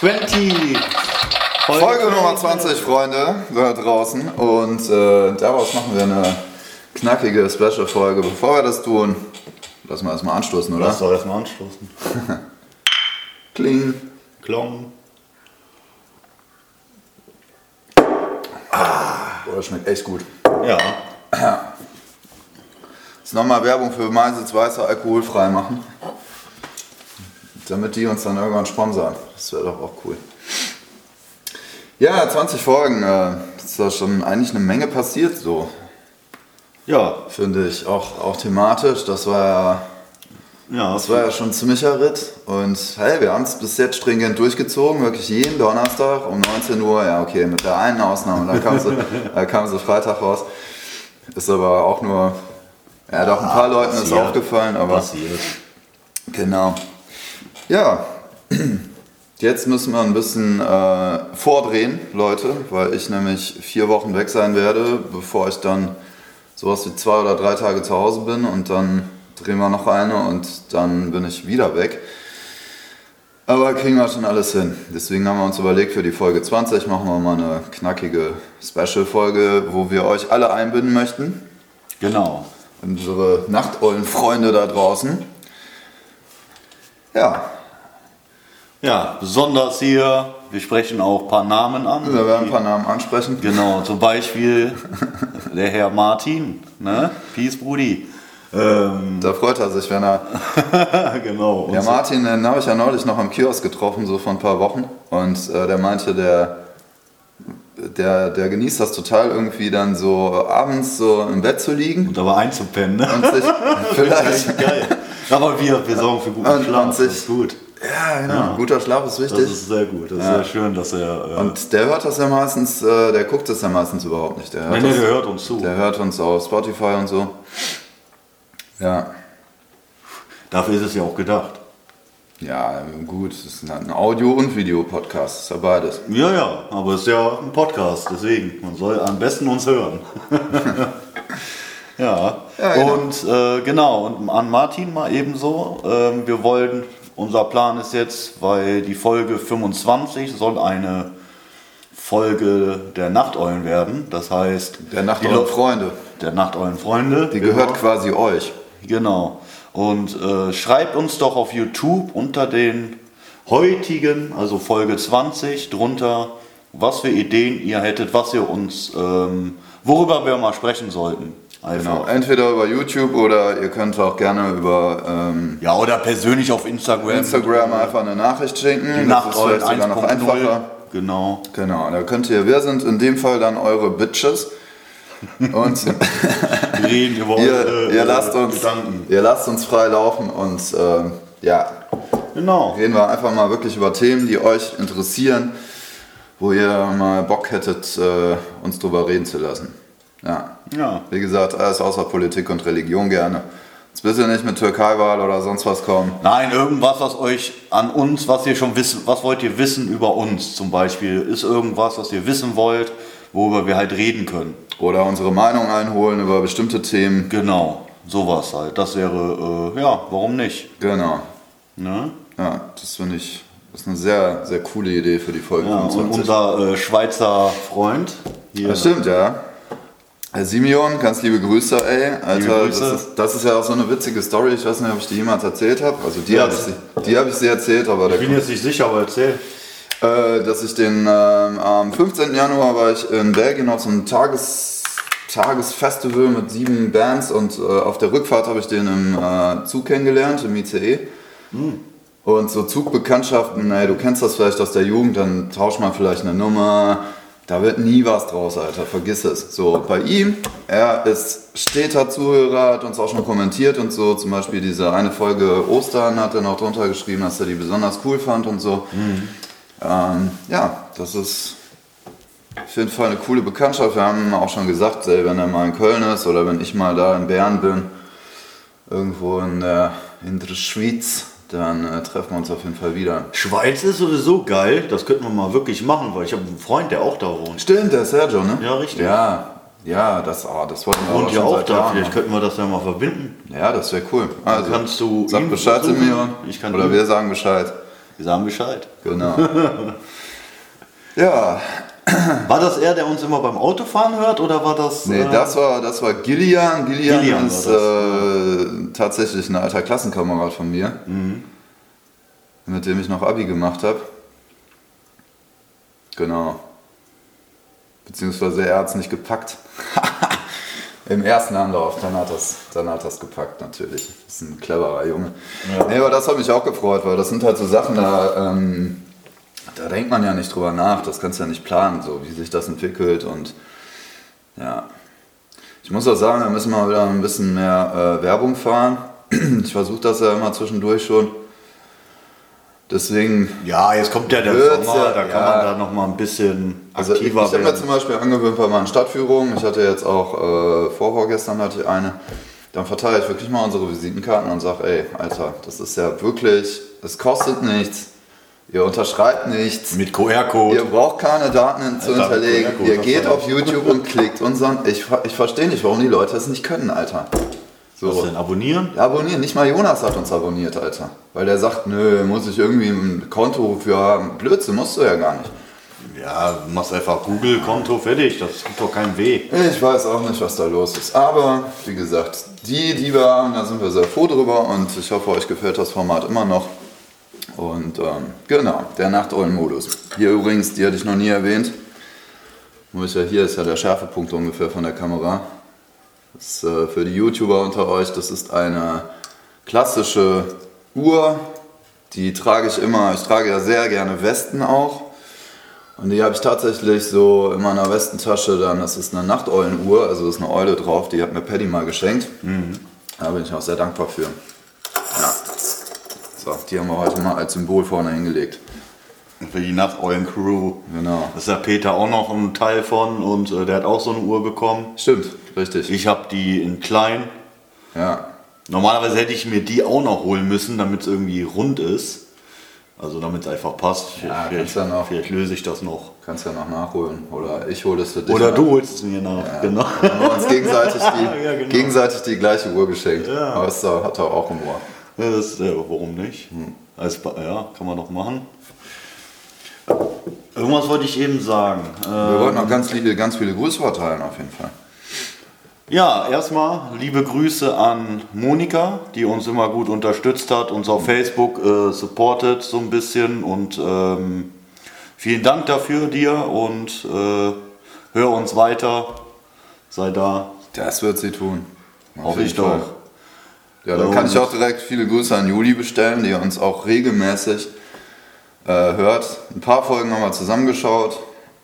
Hello, hello, hello. 20. Folge, Folge Nummer 20, Freunde, da draußen. Und äh, daraus machen wir eine knackige Special-Folge. Bevor wir das tun, lassen wir erstmal anstoßen, oder? Lass doch erstmal anstoßen. Kling. Klong. Ah, oh, das schmeckt echt gut. Ja. Jetzt nochmal Werbung für Meisels Weißer alkoholfrei machen. Damit die uns dann irgendwann sponsern. Das wäre doch auch cool. Ja, 20 Folgen. Äh, ist da schon eigentlich eine Menge passiert, so. Ja. Finde ich. Auch, auch thematisch. Das war ja. Ja, das war ja schon ein ziemlicher Ritt. Und hey, wir haben es bis jetzt stringent durchgezogen, wirklich jeden Donnerstag um 19 Uhr. Ja, okay, mit der einen Ausnahme, da kam sie, da kam sie Freitag raus. Ist aber auch nur, ja, doch ein paar ah, Leuten ist aufgefallen, aber. Passiert. Genau. Ja, Jetzt müssen wir ein bisschen äh, vordrehen, Leute, weil ich nämlich vier Wochen weg sein werde, bevor ich dann sowas wie zwei oder drei Tage zu Hause bin und dann drehen wir noch eine und dann bin ich wieder weg. Aber kriegen wir schon alles hin. Deswegen haben wir uns überlegt, für die Folge 20 machen wir mal eine knackige Special-Folge, wo wir euch alle einbinden möchten. Genau. Unsere Nachteulen-Freunde da draußen. Ja, ja, besonders hier, wir sprechen auch ein paar Namen an. Wir werden ein paar Namen ansprechen. Genau, zum Beispiel der Herr Martin, ne? Peace, Brudi. Ähm, da freut er sich, wenn er. genau. Ja, Martin, den habe ich ja neulich noch am Kiosk getroffen, so vor ein paar Wochen. Und äh, der meinte, der, der, der genießt das total, irgendwie dann so abends so im Bett zu liegen. Und aber einzupennen, ne? Und sich vielleicht. Geil. Aber wir, wir sorgen für guten Schlaf. Und sich, das ist gut. Ja, genau. Ja. Guter Schlaf ist wichtig. Das ist sehr gut. Das ist ja. sehr schön, dass er. Äh und der hört das ja meistens, äh, der guckt das ja meistens überhaupt nicht. Der hört nee, nee, der hört uns zu. Der hört uns auf Spotify und so. Ja. Dafür ist es ja auch gedacht. Ja, gut, es ist ein Audio- und Videopodcast, ist ja beides. Ja, ja, aber es ist ja ein Podcast, deswegen, man soll am besten uns hören. ja. ja genau. und äh, genau, und an Martin mal ebenso. Äh, wir wollen unser Plan ist jetzt, weil die Folge 25 soll eine Folge der Nachteulen werden. Das heißt. Der Nachteulenfreunde. Der Nachteulenfreunde. Die genau. gehört quasi euch. Genau. Und äh, schreibt uns doch auf YouTube unter den heutigen, also Folge 20, drunter, was für Ideen ihr hättet, was ihr uns, ähm, worüber wir mal sprechen sollten. Einfach. Genau, entweder über YouTube oder ihr könnt auch gerne über ähm, ja oder persönlich auf Instagram Instagram einfach eine Nachricht schicken. Die das ist vielleicht sogar noch einfacher. Genau. Genau. Da könnt ihr, wer sind in dem Fall dann eure Bitches? Und reden über ihr, ihr lasst uns, Gedanken. Ihr lasst uns frei laufen und äh, ja. Genau. Reden wir einfach mal wirklich über Themen, die euch interessieren, wo ihr mal Bock hättet, äh, uns drüber reden zu lassen. Ja. Ja. Wie gesagt, alles außer Politik und Religion gerne. Jetzt bitte nicht mit Türkei-Wahl oder sonst was kommen. Nein, irgendwas, was euch an uns, was ihr schon wisst, was wollt ihr wissen über uns zum Beispiel? Ist irgendwas, was ihr wissen wollt, worüber wir halt reden können? Oder unsere Meinung einholen über bestimmte Themen. Genau, sowas halt. Das wäre, äh, ja, warum nicht? Genau. Ne? Ja, das finde ich, das ist eine sehr, sehr coole Idee für die Folge. Ja, 25. und unser äh, Schweizer Freund. Hier. Das stimmt, ja. Herr Simeon, ganz liebe Grüße, ey. Alter, Grüße. Das, ist, das, ist, ja auch so eine witzige Story. Ich weiß nicht, ob ich die jemals erzählt habe. Also die ja, habe ich, hab ich sie erzählt, aber Ich bin jetzt nicht sicher, aber erzähl. Äh, dass ich den ähm, am 15. Januar war ich in Belgien auf so einem Tages, Tagesfestival mit sieben Bands und äh, auf der Rückfahrt habe ich den im äh, Zug kennengelernt, im ICE. Mhm. Und so Zugbekanntschaften, ey, du kennst das vielleicht aus der Jugend, dann tauscht man vielleicht eine Nummer, da wird nie was draus, Alter. Vergiss es. So, bei ihm, er ist steter Zuhörer, hat uns auch schon kommentiert und so. Zum Beispiel diese eine Folge Ostern hat er noch drunter geschrieben, dass er die besonders cool fand und so. Mhm. Ähm, ja, das ist auf jeden Fall eine coole Bekanntschaft. Wir haben auch schon gesagt, ey, wenn er mal in Köln ist oder wenn ich mal da in Bern bin, irgendwo in der, in der Schweiz, dann äh, treffen wir uns auf jeden Fall wieder. Schweiz ist sowieso geil, das könnten wir mal wirklich machen, weil ich habe einen Freund, der auch da wohnt. Stimmt, der Sergio, ne? Ja, richtig. Ja, Ja, das, oh, das wollten wir Und aber ja auch da, Jahren vielleicht könnten wir das ja mal verbinden. Ja, das wäre cool. Also, kannst du sag Bescheid zu mir. ich kann oder ihn. wir sagen Bescheid. Wir sagen Bescheid. Genau. ja, War das er, der uns immer beim Autofahren hört oder war das. nee, äh, das war, das war Gillian. Gillian, Gillian ist äh, tatsächlich ein alter Klassenkamerad von mir, Mhm. mit dem ich noch Abi gemacht habe. Genau. Beziehungsweise er hat es nicht gepackt. Im ersten Anlauf, dann hat das, dann hat das gepackt natürlich. Das ist ein cleverer Junge. Ja. Nee, aber das hat mich auch gefreut, weil das sind halt so Sachen, da, ähm, da denkt man ja nicht drüber nach. Das kannst du ja nicht planen, so wie sich das entwickelt und ja. Ich muss auch sagen, da müssen wir wieder ein bisschen mehr äh, Werbung fahren. Ich versuche das ja immer zwischendurch schon. Deswegen Ja, jetzt kommt ja der Sommer, ja- da kann ja. man da noch mal ein bisschen Also ich, ich aktiver habe mir werden. zum Beispiel angewöhnt bei meinen Stadtführungen, ich hatte jetzt auch äh, vorgestern hatte ich eine, dann verteile ich wirklich mal unsere Visitenkarten und sage, ey, Alter, das ist ja wirklich, es kostet nichts, ihr unterschreibt nichts, Mit ihr QR-Code. braucht keine Daten zu Alter, hinterlegen, ihr geht auf YouTube und klickt so. Ich, ich verstehe nicht, warum die Leute es nicht können, Alter. Was So. denn? Abonnieren? Ja, abonnieren. Nicht mal Jonas hat uns abonniert, Alter. Weil der sagt, nö, muss ich irgendwie ein Konto für haben. Blödsinn, musst du ja gar nicht. Ja, machst einfach Google-Konto, fertig. Das tut doch keinen weh. Ich weiß auch nicht, was da los ist. Aber wie gesagt, die, die wir haben, da sind wir sehr froh drüber und ich hoffe, euch gefällt das Format immer noch. Und ähm, genau, der Nachteulen-Modus. Hier übrigens, die hatte ich noch nie erwähnt. Ist ja hier ist ja der Schärfepunkt ungefähr von der Kamera. Das ist, äh, für die YouTuber unter euch, das ist eine klassische Uhr. Die trage ich immer, ich trage ja sehr gerne Westen auch. Und die habe ich tatsächlich so in meiner Westentasche dann, das ist eine Nachteulenuhr, also ist eine Eule drauf, die hat mir Paddy mal geschenkt. Da bin ich auch sehr dankbar für. Ja. So, die haben wir heute mal als Symbol vorne hingelegt. Für die Nachteulen-Crew. Genau. Da ist der Peter auch noch ein Teil von und äh, der hat auch so eine Uhr bekommen. Stimmt, richtig. Ich habe die in klein. Ja. Normalerweise hätte ich mir die auch noch holen müssen, damit es irgendwie rund ist. Also damit es einfach passt. Ja, vielleicht, du noch. vielleicht löse ich das noch. Kannst ja noch nachholen. Oder ich hole es für dich. Oder nach. du holst es mir nach. Genau. Haben wir uns gegenseitig die, Ja, genau. gegenseitig die gleiche Uhr geschenkt. Ja. Aber es hat er auch im Ohr. Ja, das, ja, warum nicht? Als, Ba- ja, kann man doch machen. Irgendwas wollte ich eben sagen. Wir Äh, wollten noch ganz, liebe, ganz viele Grüße verteilen auf jeden Fall. ja, erstmal liebe Grüße an Monika, die uns immer gut unterstützt hat, uns auf Facebook äh, supportet so ein bisschen und ähm, vielen Dank dafür dir und äh, hör uns weiter. Sei da. Das wird sie tun. Hoffe ich doch. Ja, dann kann ich auch direkt viele Grüße an Juli bestellen, die uns auch regelmäßig äh, hört. Ein paar Folgen haben wir zusammengeschaut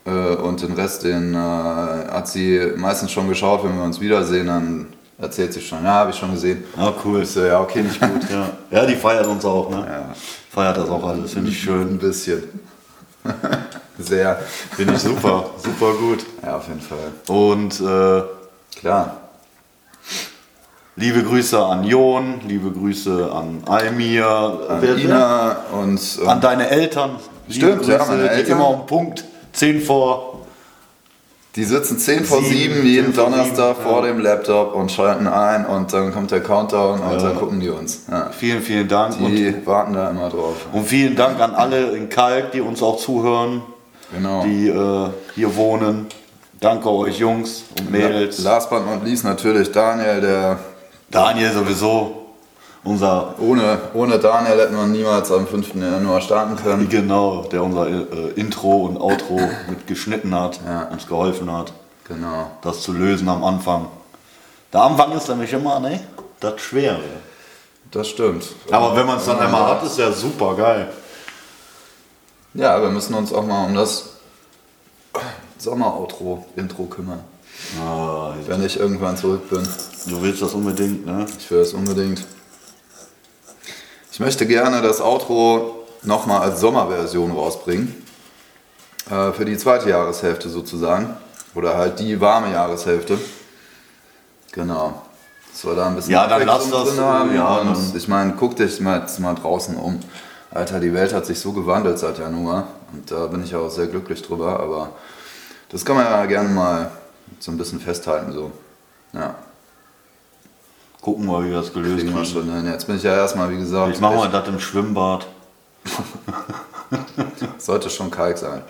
äh, und den Rest, den äh, hat sie meistens schon geschaut. Wenn wir uns wiedersehen, dann erzählt sie schon, ja, habe ich schon gesehen. Ja, cool. Ich so, ja, okay, nicht gut. Ja. ja, die feiert uns auch, ne? Ja. Feiert das auch alles, finde ich schön. Ein bisschen. Sehr. Finde ich super, super gut. Ja, auf jeden Fall. Und äh, Klar. Liebe Grüße an Jon, liebe Grüße an Almir, An wer- Ina und, und an deine Eltern. Stimmt, liebe ja, Grüße, meine die Eltern. Immer um Punkt 10 vor. Die sitzen 10 vor Sieben, 7 jeden 10 vor Donnerstag sieben, vor ja. dem Laptop und schalten ein und dann kommt der Countdown und dann gucken die uns. Ja. Vielen, vielen Dank. Und, Die warten da immer drauf. und vielen Dank an alle in Kalk, die uns auch zuhören, Genau. die äh, hier wohnen. Danke euch Jungs und Mädels. Last but not least natürlich Daniel, der Daniel sowieso, unser ohne, ohne Daniel hätten wir niemals am 5. Januar starten können. Genau, der unser äh, Intro und Outro mit geschnitten hat, Ja. uns geholfen hat, Genau. das zu lösen am Anfang. Der Anfang ist nämlich immer, ne? Das Schwere. Das stimmt. Aber wenn man es dann einmal hat, ist ja super geil. Ja, wir müssen uns auch mal um das Sommer-Outro-Intro kümmern. Ah, Wenn ich irgendwann zurück bin. du willst das unbedingt, ne? Ich will es unbedingt. Ich möchte gerne das Outro nochmal als Sommerversion rausbringen. Äh, für die zweite Jahreshälfte sozusagen. Oder halt die warme Jahreshälfte. Genau. Dass wir da ein bisschen Ja, dann lass das, drin haben. ja, und dann- ich meine, guck dich mal, jetzt mal draußen um. Alter, die Welt hat sich so gewandelt seit Januar. Und da bin ich auch sehr glücklich drüber. Aber das kann man ja gerne mal so ein bisschen festhalten so. Ja, Gucken wir, wie wir das gelöst kriegen wir schon hin. Jetzt bin ich ja erstmal, wie gesagt, Jetzt machen wir echt- das im Schwimmbad. sollte schon Kalk sein.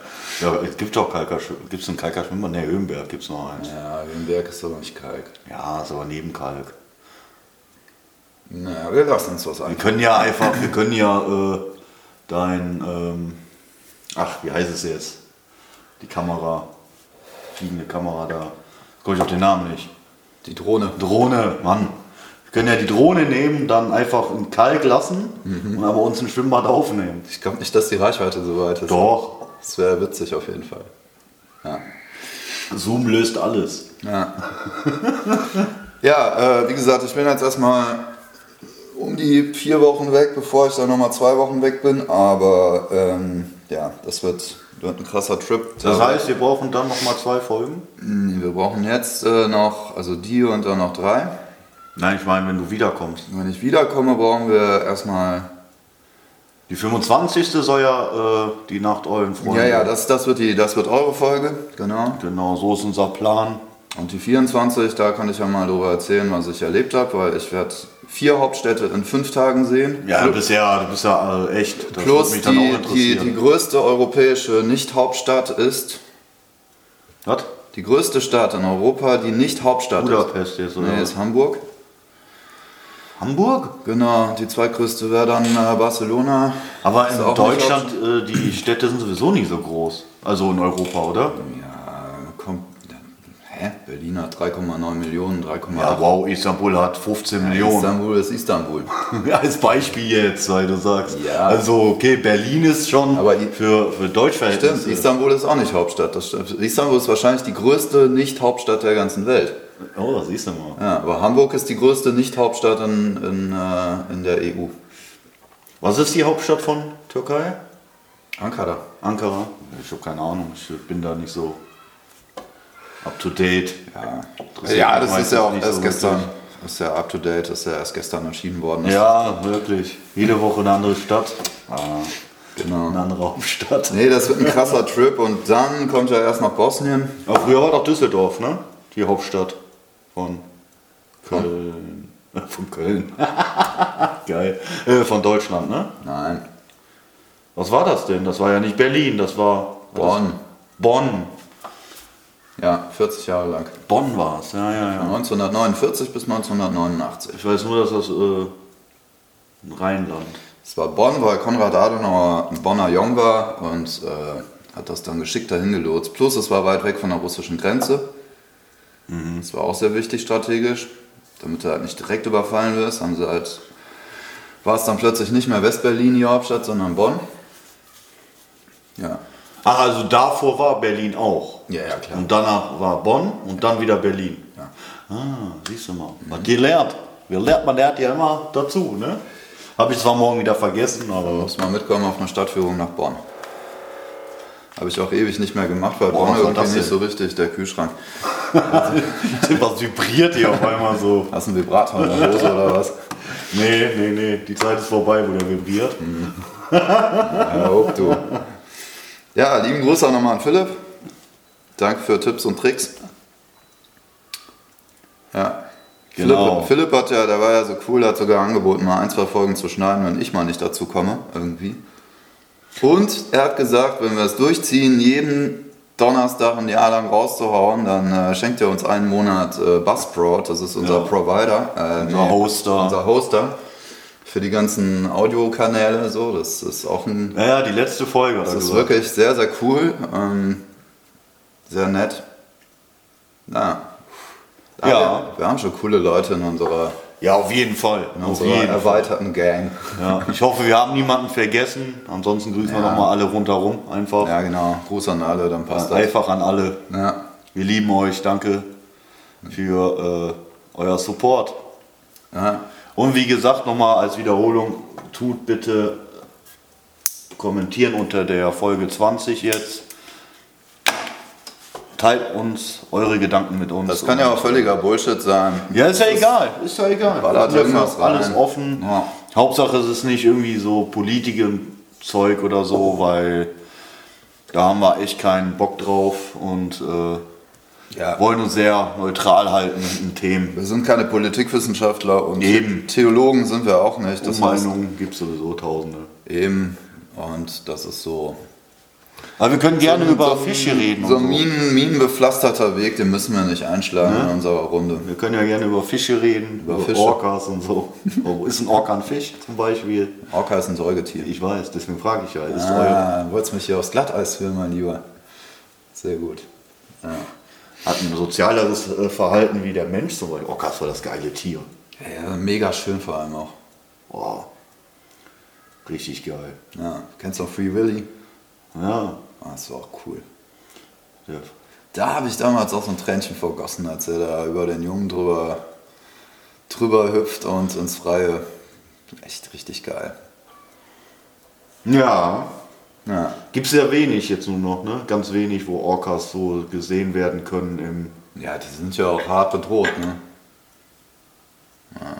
Ja, es gibt doch Kalker, gibt es einen Kalker Schwimmbad? Ne, Höhenberg gibt es noch eins. Ja, Wimberg ist aber nicht Kalk. Ja, ist aber neben Kalk. Naja, wir lassen uns was Wir ein. können ja einfach, wir können ja äh, dein, ähm, ach, wie heißt es jetzt? Die Kamera, fliegende Kamera da. Komme ich auf den Namen nicht. Die Drohne. Drohne, Mann. Wir können ja die Drohne nehmen, dann einfach in Kalk lassen und aber uns ein Schwimmbad aufnehmen. Ich glaube nicht, dass die Reichweite so weit ist. Doch, Das wäre witzig auf jeden Fall. Ja. Zoom löst alles. Ja, ja äh, wie gesagt, ich bin jetzt erstmal um die vier Wochen weg, bevor ich dann nochmal zwei Wochen weg bin. Aber ähm, ja, das wird ein krasser Trip. Das heißt, wir brauchen dann nochmal zwei Folgen? Wir brauchen jetzt äh, noch, also die und dann noch drei. Nein, ich meine, wenn du wiederkommst. Wenn ich wiederkomme, brauchen wir erstmal. Die 25. soll ja äh, die Nacht euren Freunden. Ja, ja, das, das, wird die, das wird eure Folge, genau. Genau, so ist unser Plan. Und die 24, da kann ich ja mal darüber erzählen, was ich erlebt habe, weil ich werde vier Hauptstädte in fünf Tagen sehen. Ja, du bist ja, du bist ja äh, echt. Das Plus mich dann auch die, die, interessieren. die größte europäische Nicht-Hauptstadt ist, Was? die größte Stadt in Europa, die nicht Hauptstadt Budapest jetzt, ist. oder? Nee, ist Hamburg. Hamburg? Genau, die zweitgrößte wäre dann äh, Barcelona. Aber in Deutschland, äh, die Städte sind sowieso nicht so groß. Also in Europa, oder? Ja. Hä? Berlin hat 3,9 Millionen, 3,8. Ja, wow, Istanbul hat 15 Millionen. Istanbul ist Istanbul. Ja, als Beispiel jetzt, weil du sagst. Ja. Also, okay, Berlin ist schon Aber für, für Deutschverhältnisse. Stimmt, Istanbul ist auch nicht Hauptstadt. Istanbul ist wahrscheinlich die größte Nicht-Hauptstadt der ganzen Welt. Oh, das siehst du mal. Ja, aber Hamburg ist die größte Nicht-Hauptstadt in, in, äh, in der EU. Was ist die Hauptstadt von Türkei? Ankara. Ankara? Ich habe keine Ahnung, ich bin da nicht so up to date. Ja, Interessiert ja das ist ja auch erst so gestern. Das ist ja up to date, das ist ja erst gestern erschienen worden. Das- Ja, wirklich. Jede Woche eine andere Stadt. Ah, Genau. eine andere Hauptstadt. Nee, das wird ein krasser Trip und dann kommt ja erst noch Bosnien. Aber früher war doch Düsseldorf, ne? Die Hauptstadt von Köln. Äh, Von Köln. Geil. Äh, von Deutschland, ne? Nein, Was war das denn? Das war ja nicht Berlin, das war Bonn. Bonn. Ja, 40 Jahre lang. Bonn war es, ja, ja, ja. 1949 bis 1989. Ich weiß nur, dass das äh, Rheinland. Es war Bonn, weil Konrad Adenauer ein Bonner Jung war und äh, hat das dann geschickt dahin gelotst. Plus es war weit weg von der russischen Grenze. Das war auch sehr wichtig strategisch. Damit er halt nicht direkt überfallen wird, haben sie halt, war es dann plötzlich nicht mehr Westberlin die Hauptstadt, sondern Bonn. Ja, Ach, also davor war Berlin auch. ja, ja klar. Und danach war Bonn und dann wieder Berlin. Ja. Ah, siehst du mal. Was gelernt. Wir lernt, man lernt ja immer dazu, ne? Habe ich zwar morgen wieder vergessen, aber Muss mal mitkommen auf eine Stadtführung nach Bonn. Habe ich auch ewig nicht mehr gemacht, weil Bonn irgendwie das nicht denn? so richtig, der Kühlschrank. was vibriert hier auf einmal so. Hast du einen Vibrator in der Hose oder was? Nee, nee, nee, die Zeit ist vorbei, wo der vibriert. Ja, hoch, du. Ja, lieben Gruß auch nochmal an Philipp. Danke für Tipps und Tricks. Ja. Genau. Philipp, Philipp hat ja, der war ja so cool, hat sogar angeboten, mal ein, zwei Folgen zu schneiden, wenn ich mal nicht dazu komme, irgendwie. Und er hat gesagt, wenn wir es durchziehen, jeden Donnerstag ein Jahr lang rauszuhauen, dann äh, schenkt er uns einen Monat äh, Buzzsprout, das ist unser Ja. Provider. Äh, Unser Hoster. Unser Hoster. Für die ganzen Audiokanäle, so, das ist auch ein Ja, ja, die letzte Folge. das ist gesagt. wirklich sehr, sehr cool. Ähm, sehr nett. Ja. Ja. Wir, wir haben schon coole Leute in unserer, Ja, auf jeden Fall. in auf unserer jeden Fall. erweiterten Gang. Ja, ich hoffe, wir haben niemanden vergessen. Ansonsten grüßen wir Ja. nochmal alle rundherum. Einfach. Ja, genau. Gruß an alle, dann passt das. Einfach an alle. Ja. Wir lieben euch. Danke für äh, euer Support. Ja. Und wie gesagt, nochmal als Wiederholung, tut bitte kommentieren unter der Folge 20 jetzt. Teilt uns eure Gedanken mit uns. Das kann ja auch völliger Bullshit sein. Ja, ist ja egal. Ist ja egal. Ballert irgendwas alles rein. offen. Ja. Hauptsache es ist nicht irgendwie so Politiker-Zeug oder so, weil da haben wir echt keinen Bock drauf. Und äh, Ja. wollen uns sehr neutral halten in Themen. Wir sind keine Politikwissenschaftler und Eben. Theologen sind wir auch nicht. Das Meinungen gibt es sowieso tausende. eben. Und das ist so. Aber wir können gerne über so, Fische reden. So ein Minen, minenbepflasterter Weg, den müssen wir nicht einschlagen in unserer Runde. Wir können ja gerne über Fische reden, über, Fische. Orcas und so. Oh, ist ein Orca ein Fisch zum Beispiel? Orca ist ein Säugetier. Ich weiß, deswegen frage ich ja. Ist Ah, wolltest mich hier aufs Glatteis führen, mein Lieber. Sehr gut. Ja. Hat ein sozialeres äh, Verhalten wie der Mensch zum Beispiel. Orcas war das geile Tier. Ja, mega schön vor allem auch. Boah. Richtig geil. Ja. Kennst du noch Free Willy? Ja. Ah, das war auch cool. ja. Da habe ich damals auch so ein Tränchen vergossen, als er da über den Jungen drüber, drüber hüpft und ins Freie. Echt richtig geil. Ja. Ja. Gibt es ja wenig jetzt nur noch, ne? Ganz wenig, wo Orcas so gesehen werden können im. Ja, die sind ja auch hart bedroht, ne? Ja.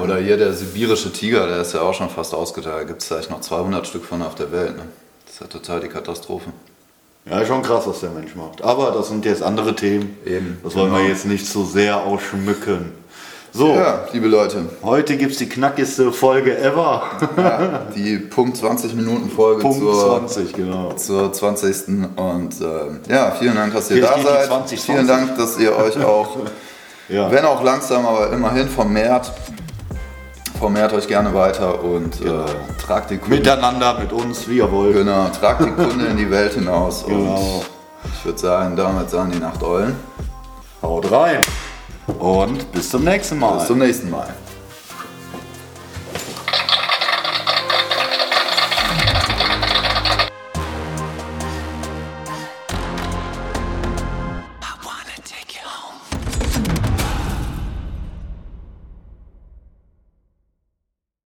Oder hier der sibirische Tiger, der ist ja auch schon fast ausgeteilt. Da gibt es vielleicht noch 200 Stück von auf der Welt, ne? Das ist ja total die Katastrophe. Ja, schon krass, was der Mensch macht. Aber das sind jetzt andere Themen. Eben, Das wollen wir genau. jetzt nicht so sehr ausschmücken. So, Ja, liebe Leute, heute gibt es die knackigste Folge ever. ja, die Punkt 20 Minuten Folge Punkt zur, 20, genau. zur 20. Und ähm, ja, vielen Dank, dass ihr Jetzt da seid. 20, vielen Dank, dass ihr euch auch, Ja. wenn auch langsam, aber immerhin vermehrt, vermehrt euch gerne weiter und Genau. äh, tragt die Kunde, Miteinander, mit uns, wie ihr wollt. genau, tragt die Kunde in die Welt hinaus. Genau. Und ich würde sagen, damit sagen die Nachteulen. Haut rein. Und bis zum nächsten Mal. Bis zum nächsten Mal.